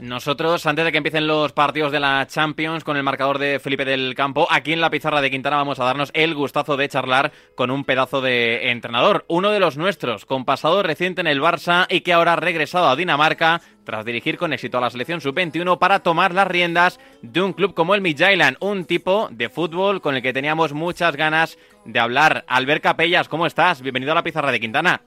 Nosotros, antes de que empiecen los partidos de la Champions con el marcador de Felipe del Campo, aquí en la pizarra de Quintana vamos a darnos el gustazo de charlar con un pedazo de entrenador, uno de los nuestros, con pasado reciente en el Barça y que ahora ha regresado a Dinamarca tras dirigir con éxito a la selección sub-21 para tomar las riendas de un club como el Midtjylland, un tipo de fútbol con el que teníamos muchas ganas de hablar. Albert Capellas, ¿cómo estás? Bienvenido a la pizarra de Quintana.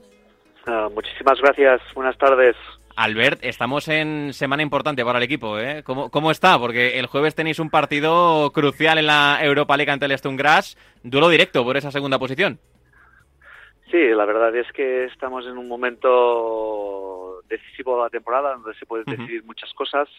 Uh, muchísimas gracias, buenas tardes. Albert, estamos en semana importante para el equipo, ¿eh? ¿Cómo, ¿Cómo, está? Porque el jueves tenéis un partido crucial en la Europa League ante el Stone Grass, duelo directo por esa segunda posición. Sí, la verdad es que estamos en un momento decisivo de la temporada donde se pueden decidir muchas cosas,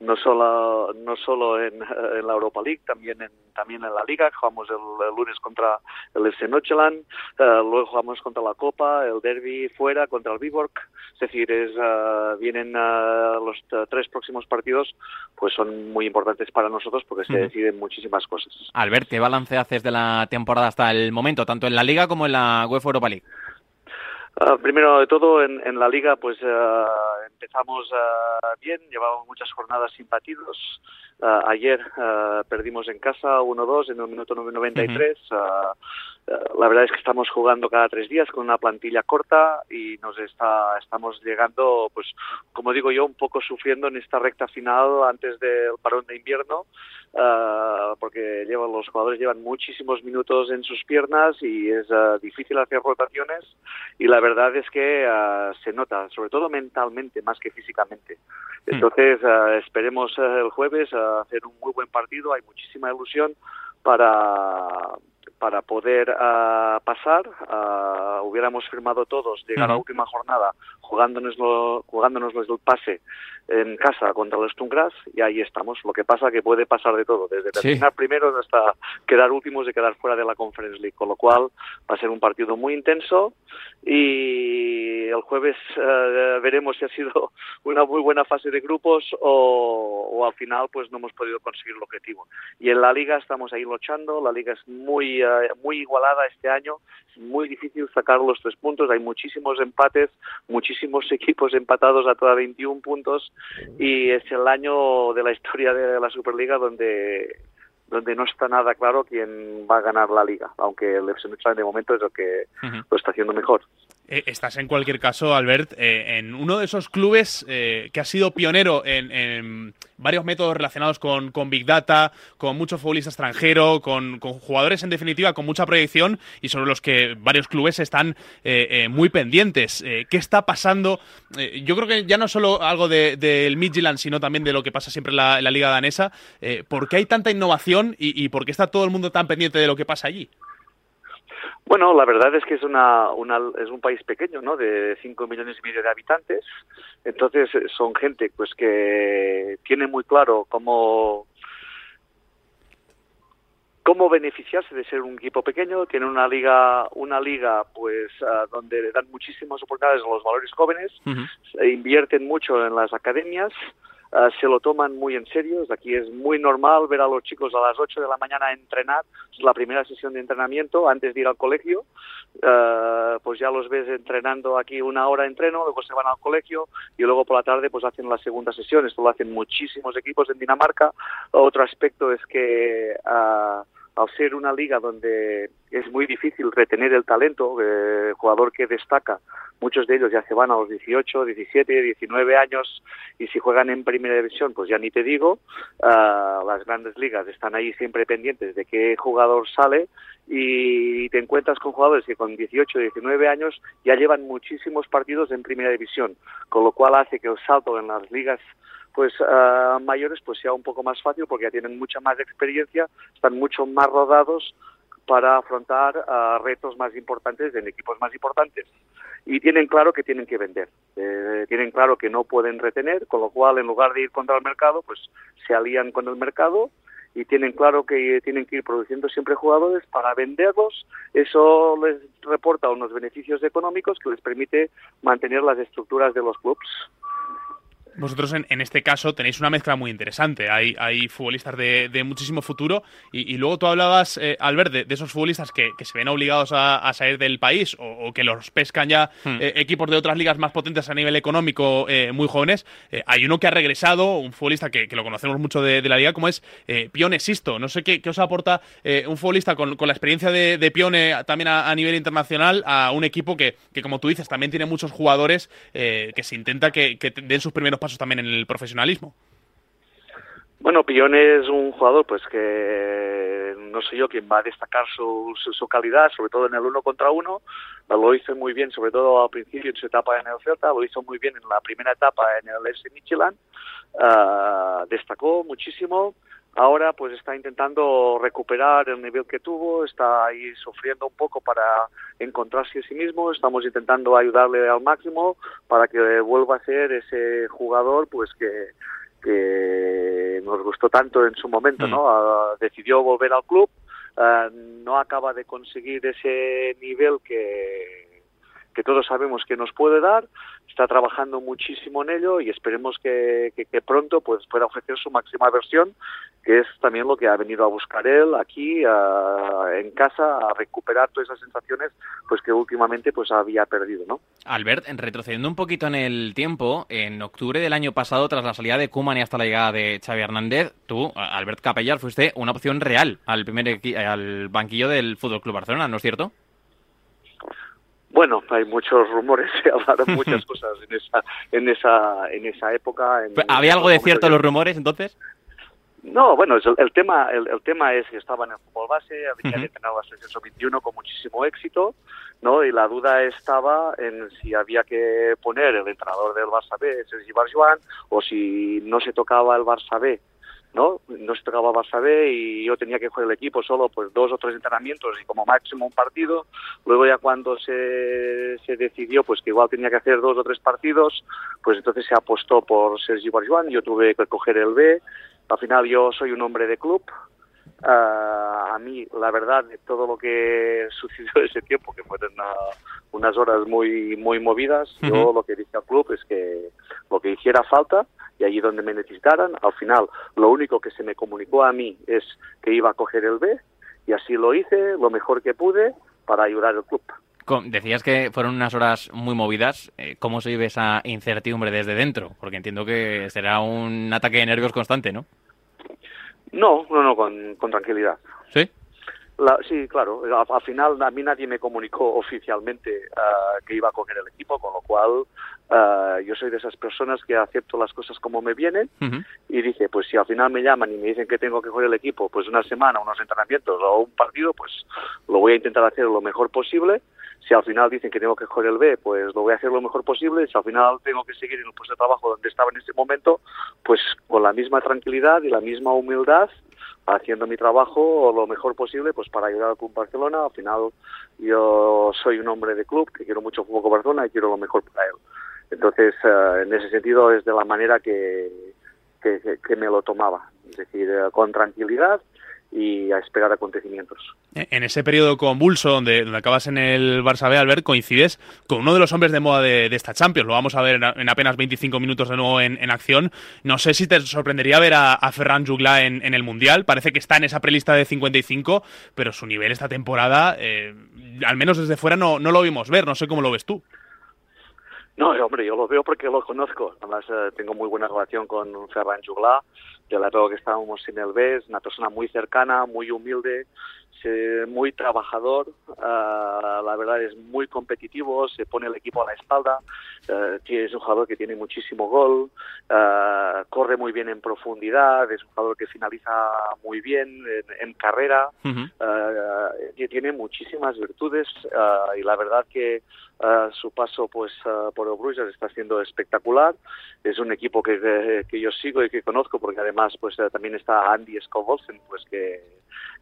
no solo no solo en, en, la Europa League, también en también en la Liga, jugamos el, el lunes contra el FC Nocheland, uh, luego jugamos contra la Copa, el Derby fuera contra el Viborg, es decir, es, uh, vienen uh, los tres próximos partidos, pues son muy importantes para nosotros porque se deciden muchísimas cosas. Albert, ¿qué balance haces de la temporada hasta el momento, tanto en la Liga como en la UEFA Europa League? Uh, primero de todo, en, en la liga, pues uh, empezamos uh, bien, llevamos muchas jornadas sin partidos. ayer perdimos en casa 1-2 en el minuto 93. Uh -huh. la verdad es que estamos jugando cada tres días con una plantilla corta y nos está, estamos llegando, pues, como digo yo, un poco sufriendo en esta recta final antes del parón de invierno, porque llevan, los jugadores llevan muchísimos minutos en sus piernas y es difícil hacer rotaciones y la verdad es que uh, se nota, sobre todo mentalmente más que físicamente. Entonces, uh, esperemos uh, el jueves hacer un muy buen partido, hay muchísima ilusión para para poder uh, pasar, uh, hubiéramos firmado todos llegar a la última jornada jugándonos, jugándonos el pase en casa contra el Stungras y ahí estamos. Lo que pasa que puede pasar de todo, desde terminar sí. primero hasta quedar últimos y quedar fuera de la Conference League, con lo cual va a ser un partido muy intenso y el jueves uh, veremos si ha sido una muy buena fase de grupos o, o, al final pues no hemos podido conseguir el objetivo. Y en la liga estamos ahí luchando, la liga es muy, muy igualada este año, es muy difícil sacar los tres puntos, hay muchísimos empates, muchísimos equipos empatados a toda 21 puntos y es el año de la historia de la Superliga donde donde no está nada claro quién va a ganar la liga, aunque el FC de momento es el que uh -huh. lo está haciendo mejor. Eh, estás en cualquier caso, Albert, eh, en uno de esos clubes eh, que ha sido pionero en, varios métodos relacionados con, con, Big Data, con mucho futbolista extranjero, con, jugadores en definitiva con mucha proyección y sobre los que varios clubes están muy pendientes. ¿Qué está pasando? yo creo que ya no solo algo del de, de Midtjylland, sino también de lo que pasa siempre en la, en la liga danesa. ¿Por qué hay tanta innovación y, y por qué está todo el mundo tan pendiente de lo que pasa allí? Bueno, la verdad es que es una, una es un país pequeño, ¿no? De 5 millones y medio de habitantes. Entonces son gente pues que tiene muy claro cómo cómo beneficiarse de ser un equipo pequeño, tiene una liga, una liga pues uh, donde le dan muchísimas oportunidades a los valores jóvenes, uh -huh. invierten mucho en las academias, Uh, se lo toman muy en serio. Aquí es muy normal ver a los chicos a las 8 de la mañana entrenar. Es la primera sesión de entrenamiento antes de ir al colegio. Uh, pues ya los ves entrenando aquí una hora entreno, luego se van al colegio y luego por la tarde pues hacen la segunda sesión. Esto lo hacen muchísimos equipos en Dinamarca. Otro aspecto es que uh, al ser una liga donde es muy difícil retener el talento, eh, jugador que destaca, muchos de ellos ya se van a los 18, 17, 19 años y si juegan en primera división, pues ya ni te digo, uh, las grandes ligas están ahí siempre pendientes de qué jugador sale y te encuentras con jugadores que con 18, 19 años ya llevan muchísimos partidos en primera división, con lo cual hace que el salto en las ligas pues uh, mayores pues sea un poco más fácil porque ya tienen mucha más experiencia, están mucho más rodados para afrontar uh, retos más importantes en equipos más importantes. Y tienen claro que tienen que vender, eh, tienen claro que no pueden retener, con lo cual en lugar de ir contra el mercado, pues se alían con el mercado y tienen claro que tienen que ir produciendo siempre jugadores para venderlos. Eso les reporta unos beneficios económicos que les permite mantener las estructuras de los clubes. Vosotros en, este caso tenéis una mezcla muy interesante. Hay, hay futbolistas de, muchísimo futuro y, luego tú hablabas, eh, Albert, de, esos futbolistas que, se ven obligados a, salir del país o, que los pescan ya hmm. eh, equipos de otras ligas más potentes a nivel económico eh, muy jóvenes. hay uno que ha regresado, un futbolista que, lo conocemos mucho de, la liga, como es Pione Sisto. No sé qué, os aporta un futbolista con, la experiencia de, Pione también a, nivel internacional a un equipo que, como tú dices, también tiene muchos jugadores que se intenta que, que den sus primeros pasos también en el profesionalismo. Bueno, Pillón es un jugador pues que no sé yo quién va a destacar su, su, calidad, sobre todo en el uno contra uno. Lo hizo muy bien, sobre todo al principio en su etapa en el Celta, lo hizo muy bien en la primera etapa en el S Michelin. Ah, destacó muchísimo. Ahora pues está intentando recuperar el nivel que tuvo, está ahí sufriendo un poco para encontrarse a sí mismo, estamos intentando ayudarle al máximo para que vuelva a ser ese jugador pues que, que nos gustó tanto en su momento, ¿no? Ah, decidió volver al club, ah, no acaba de conseguir ese nivel que que todos sabemos que nos puede dar, está trabajando muchísimo en ello y esperemos que, pronto pues pueda ofrecer su máxima versión, que es también lo que ha venido a buscar él aquí en casa, a recuperar todas esas sensaciones pues que últimamente pues había perdido, ¿no? Albert, retrocediendo un poquito en el tiempo, en octubre del año pasado, tras la salida de Kuman y hasta la llegada de Xavi Hernández, tú, Albert Capellar, fuiste una opción real al primer al banquillo del Fútbol Club Barcelona, ¿no es cierto? Bueno, hay muchos rumores, se hablaron muchas cosas en esa, en esa, en esa época. ¿Había algo de cierto en los rumores entonces? No, bueno, el, tema, el, tema es que estaba en el fútbol base, había entrenado a la 21 con muchísimo éxito, ¿no? Y la duda estaba en si había que poner el entrenador del Barça B, Sergi Barjuan, o si no se tocaba el Barça B ¿no? No se tocaba Barça B y yo tenía que jugar el equipo solo pues dos o tres entrenamientos y como máximo un partido. Luego ya cuando se, se decidió pues que igual tenía que hacer dos o tres partidos, pues entonces se apostó por Sergi Barjuan, yo tuve que coger el B. Al final yo soy un hombre de club, Uh, a mí, la verdad, de todo lo que sucedió ese tiempo, que fueron unas horas muy muy movidas, yo lo que dije al club es que lo que hiciera falta y allí donde me necesitaran, al final lo único que se me comunicó a mí es que iba a coger el B y así lo hice lo mejor que pude para ayudar al club. Decías que fueron unas horas muy movidas. Eh, ¿Cómo se vive esa incertidumbre desde dentro? Porque entiendo que será un ataque de nervios constante, ¿no? No, no, no, con, con tranquilidad. ¿Sí? Sí, claro. Al, final a mí nadie me comunicó oficialmente uh, que iba a coger el equipo, con lo cual uh, yo soy de esas personas que acepto las cosas como me vienen y dije, pues si al final me llaman y me dicen que tengo que coger el equipo, pues una semana, unos entrenamientos o un partido, pues lo voy a intentar hacer lo mejor posible. Si al final dicen que tengo que coger el B, pues lo voy a hacer lo mejor posible. Si al final tengo que seguir en el puesto de trabajo donde estaba en ese momento, pues con la misma tranquilidad y la misma humildad haciendo mi trabajo lo mejor posible pues para ayudar al Club Barcelona. Al final yo soy un hombre de club que quiero mucho fútbol Barcelona y quiero lo mejor para él. Entonces, eh, en ese sentido es de la manera que, que, me lo tomaba, es decir, eh, con tranquilidad y a esperar acontecimientos. En ese periodo convulso donde, donde acabas en el Barça B, Albert, coincides con uno de los hombres de moda de, esta Champions. Lo vamos a ver en, apenas 25 minutos de nuevo en, acción. No sé si te sorprendería ver a, Ferran Jugla en, el Mundial. Parece que está en esa prelista de 55, pero su nivel esta temporada, eh, al menos desde fuera, no, no lo vimos ver. No sé cómo lo ves tú. No, hombre, yo lo veo porque lo conozco. Además, eh, tengo muy buena relación con Ferran Jugla de la época que estábamos en el BES, una persona muy cercana, muy humilde, muy trabajador, ah, la verdad es muy competitivo, se pone el equipo a la espalda, uh, es un jugador que tiene muchísimo gol, ah, corre muy bien en profundidad, es un jugador que finaliza muy bien en, carrera, tiene muchísimas virtudes y la verdad que su paso pues por el Bruges está siendo espectacular, es un equipo que, que, yo sigo y que conozco porque además pues también está Andy Scovolsen pues que,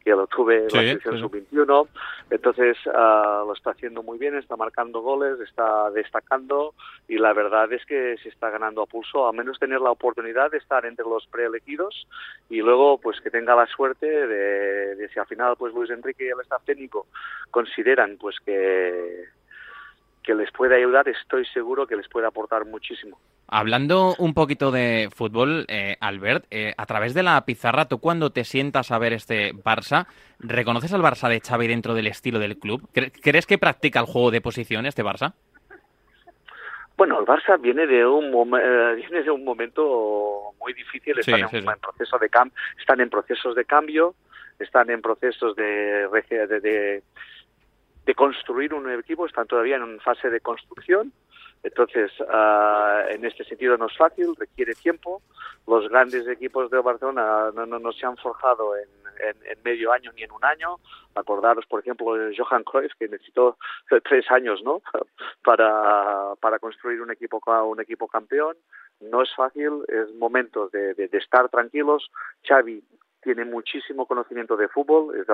que lo tuve selección sub-21. Entonces uh, lo está haciendo muy bien, está marcando goles, está destacando y la verdad es que se está ganando a pulso, a menos tener la oportunidad de estar entre los preelegidos y luego pues que tenga la suerte de, de si al final pues Luis Enrique y el staff técnico consideran pues que que les puede ayudar, estoy seguro que les puede aportar muchísimo. Hablando un poquito de fútbol, eh, Albert, eh, a través de la pizarra, tú cuando te sientas a ver este Barça, ¿reconoces al Barça de Xavi dentro del estilo del club? ¿Crees que practica el juego de posición este Barça? Bueno, el Barça viene de un, eh, viene de un momento muy difícil, están, en, proceso de están en procesos de cambio, están en procesos de, de, construir un equipo, están todavía en fase de construcción. Entonces, uh, en este sentido no es fácil, requiere tiempo. Los grandes equipos de Barcelona no, no, se han forjado en, en, medio año ni en un año. Acordaros, por ejemplo, Johan Cruyff, que necesitó tres años ¿no? para, para construir un equipo, un equipo campeón. No es fácil, es momento de, de, de estar tranquilos. Xavi tiene muchísimo conocimiento de fútbol, es,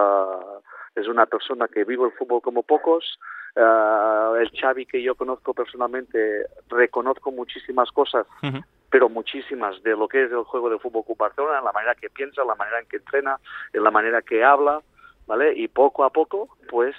es una persona que vive el fútbol como pocos. Uh, el Xavi que yo conozco personalmente, reconozco muchísimas cosas, pero muchísimas de lo que es el juego de fútbol con Barcelona, en la manera que piensa, en la manera en que entrena, en la manera que habla, ¿vale? Y poco a poco, pues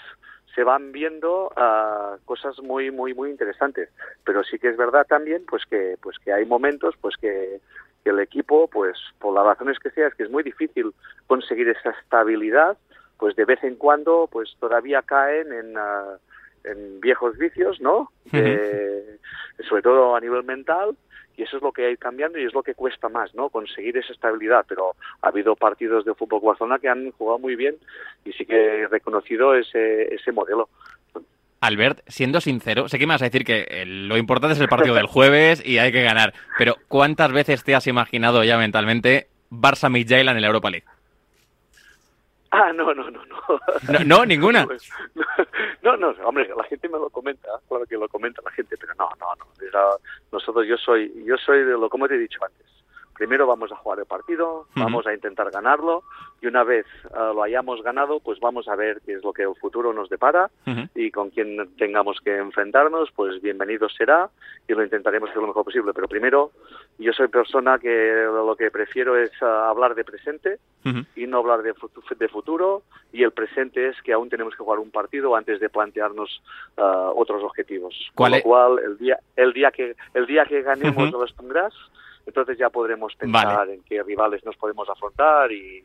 se van viendo uh, cosas muy muy muy interesantes pero sí que es verdad también pues que pues que hay momentos pues que que el equipo, pues por las razones que sea, es que es muy difícil conseguir esa estabilidad, pues de vez en cuando, pues todavía caen en, ah, en viejos vicios, ¿no? sobre todo a nivel mental, y eso es lo que hay cambiando y es lo que cuesta más, ¿no? Conseguir esa estabilidad, pero ha habido partidos de fútbol Barcelona que han jugado muy bien y sí que he reconocido ese, ese modelo. Albert, siendo sincero, sé que me vas a decir que eh, lo importante es el partido del jueves y hay que ganar, pero ¿cuántas veces te has imaginado ya mentalmente Barça Midtjylland en la Europa League? Ah, no, no, no, no. ¿No, ninguna? Pues, no, no, hombre, la gente me lo comenta, claro que lo comenta la gente, pero no, no, no. Nosotros, yo soy, yo soy de lo, como te he dicho antes, primero vamos a jugar el partido, vamos a intentar ganarlo y una vez eh, lo hayamos ganado, pues vamos a ver qué es lo que el futuro nos depara y con quien tengamos que enfrentarnos, pues bienvenido será y lo intentaremos hacer lo mejor posible. Pero primero, yo soy persona que lo que prefiero es eh, hablar de presente y no hablar de, de, futuro y el presente es que aún tenemos que jugar un partido antes de plantearnos eh, otros objetivos. Con lo cual, el día, el día que el día que ganemos los Tungras, entonces ya podremos pensar en qué rivales nos podemos afrontar y,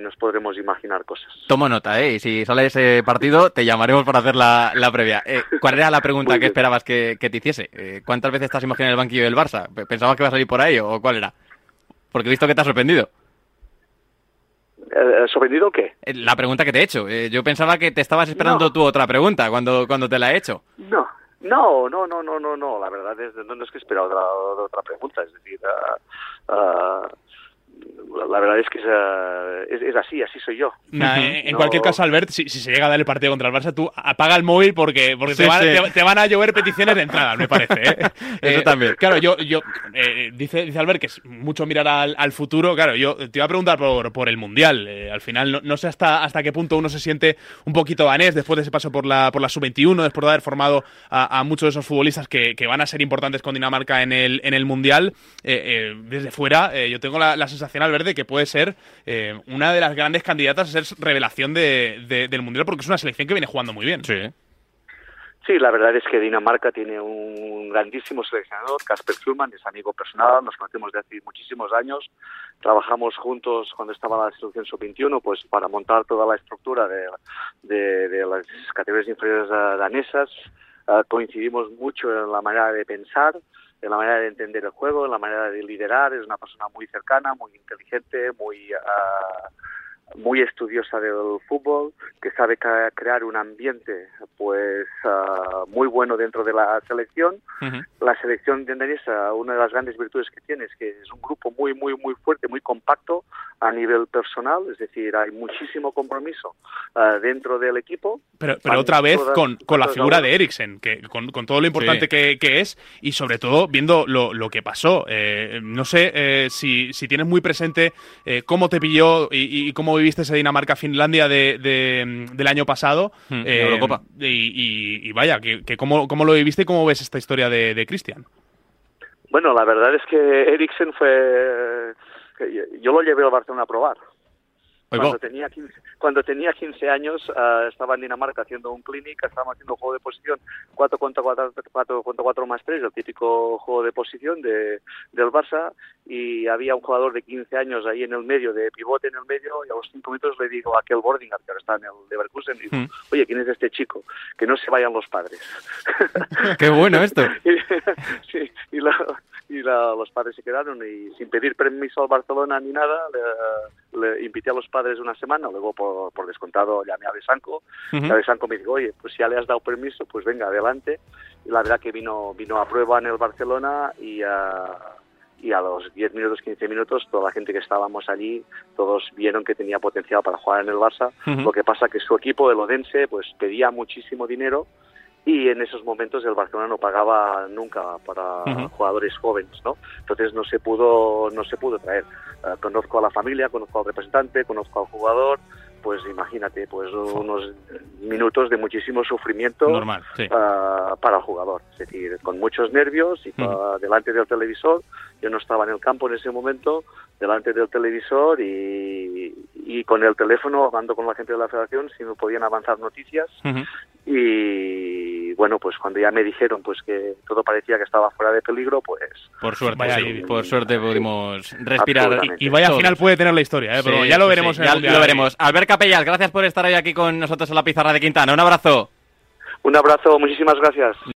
nos podremos imaginar cosas. Tomo nota, ¿eh? Y si sale ese partido, te llamaremos para hacer la, previa. Eh, ¿Cuál era la pregunta que esperabas que, te hiciese? Eh, ¿Cuántas veces estás imaginando el banquillo del Barça? ¿Pensabas que iba a salir por ahí o cuál era? Porque he visto que te ha sorprendido. Eh, ¿Sorprendido qué? La pregunta que te he hecho. yo pensaba que te estabas esperando tú otra pregunta cuando, cuando te la he hecho. No, no, no, no, no, no, no. La verdad es no, no es que espera otra, otra pregunta. Es decir, uh, la verdad es que es, es, así, así soy yo. en, cualquier caso, Albert, si, se llega a dar el partido contra el Barça, tú apaga el móvil porque, porque te, van, a llover peticiones de entrada, me parece. ¿eh? Eso eh, también. Claro, yo, yo eh, dice, dice Albert que es mucho mirar al, futuro. Claro, yo te iba a preguntar por, por el Mundial. al final, no, sé hasta, hasta qué punto uno se siente un poquito danés después de ese paso por la, por la sub-21, después de haber formado a, muchos de esos futbolistas que, que, van a ser importantes con Dinamarca en el, en el Mundial. desde fuera, yo tengo la, la sensación al verde que puede ser eh, una de las grandes candidatas a ser revelación de, del Mundial porque es una selección que viene jugando muy bien. Sí. Sí, la verdad es que Dinamarca tiene un grandísimo seleccionador, Casper Schulman, es amigo personal, nos conocemos de hace muchísimos años, trabajamos juntos cuando estaba la selección sub-21 pues para montar toda la estructura de, de, las categorías inferiores danesas, ah, coincidimos mucho en la manera de pensar, en la manera de entender el juego, en la manera de liderar, es una persona muy cercana, muy inteligente, muy uh, muy estudiosa del fútbol, que sabe crear un ambiente pues ah, muy bueno dentro de la selección. La selección de Andrés, una de las grandes virtudes que tiene es que es un grupo muy, muy, muy fuerte, muy compacto a nivel personal, es decir, hay muchísimo compromiso ah, dentro del equipo. Pero, pero otra vez con, con la figura de Eriksen, que con, con todo lo importante que, que, es y sobre todo viendo lo, lo que pasó. Eh, no sé eh, si, si tienes muy presente eh, cómo te pilló y, y cómo viste ese Dinamarca-Finlandia de, del año pasado. Hmm, eh, y, vaya, que, cómo, lo viviste y cómo ves esta historia de, de Cristian? Bueno, la verdad es que Eriksen fue... Yo lo llevé al Barcelona a probar. Cuando tenía, 15, cuando tenía 15 años uh, estaba en Dinamarca haciendo un clinic, estábamos haciendo un juego de posición 4 contra 4, 4, 4 más 3, el típico juego de posición de, del Barça, y había un jugador de 15 años ahí en el medio, de pivote en el medio, y a los 5 minutos le digo a aquel boarding, que ahora está en el Leverkusen, digo, mm. oye, ¿quién es este chico? Que no se vayan los padres. Qué bueno esto. sí, y, la, y la, los padres se quedaron y sin pedir permiso al Barcelona ni nada, le, le invité a los padres una semana, luego por, por descontado llamé a Besanco, uh -huh. Besanco me dijo, oye, pues ya le has dado permiso, pues venga, adelante. Y la verdad que vino, vino a prueba en el Barcelona y a, y a los 10 minutos, 15 minutos, toda la gente que estábamos allí, todos vieron que tenía potencial para jugar en el Barça. Uh -huh. Lo que pasa que su equipo, el Odense, pues pedía muchísimo dinero y en esos momentos el Barcelona no pagaba nunca para uh -huh. jugadores jóvenes, ¿no? Entonces no se pudo no se pudo traer. Uh, conozco a la familia, conozco al representante, conozco al jugador, pues imagínate, pues unos minutos de muchísimo sufrimiento Normal, sí. uh, para el jugador, es decir, con muchos nervios y -huh. delante del televisor. Yo no estaba en el campo en ese momento, delante del televisor y, y con el teléfono hablando con la gente de la federación si me podían avanzar noticias y bueno pues cuando ya me dijeron pues que todo parecía que estaba fuera de peligro pues por suerte vaya, sí, por suerte pudimos respirar. y, y, vaya todos. final puede tener la historia ¿eh? pero sí, ya lo veremos sí, ya lo veremos. Albert Capellas gracias por estar hoy aquí con nosotros en la pizarra de Quintana. Un abrazo. Un abrazo muchísimas gracias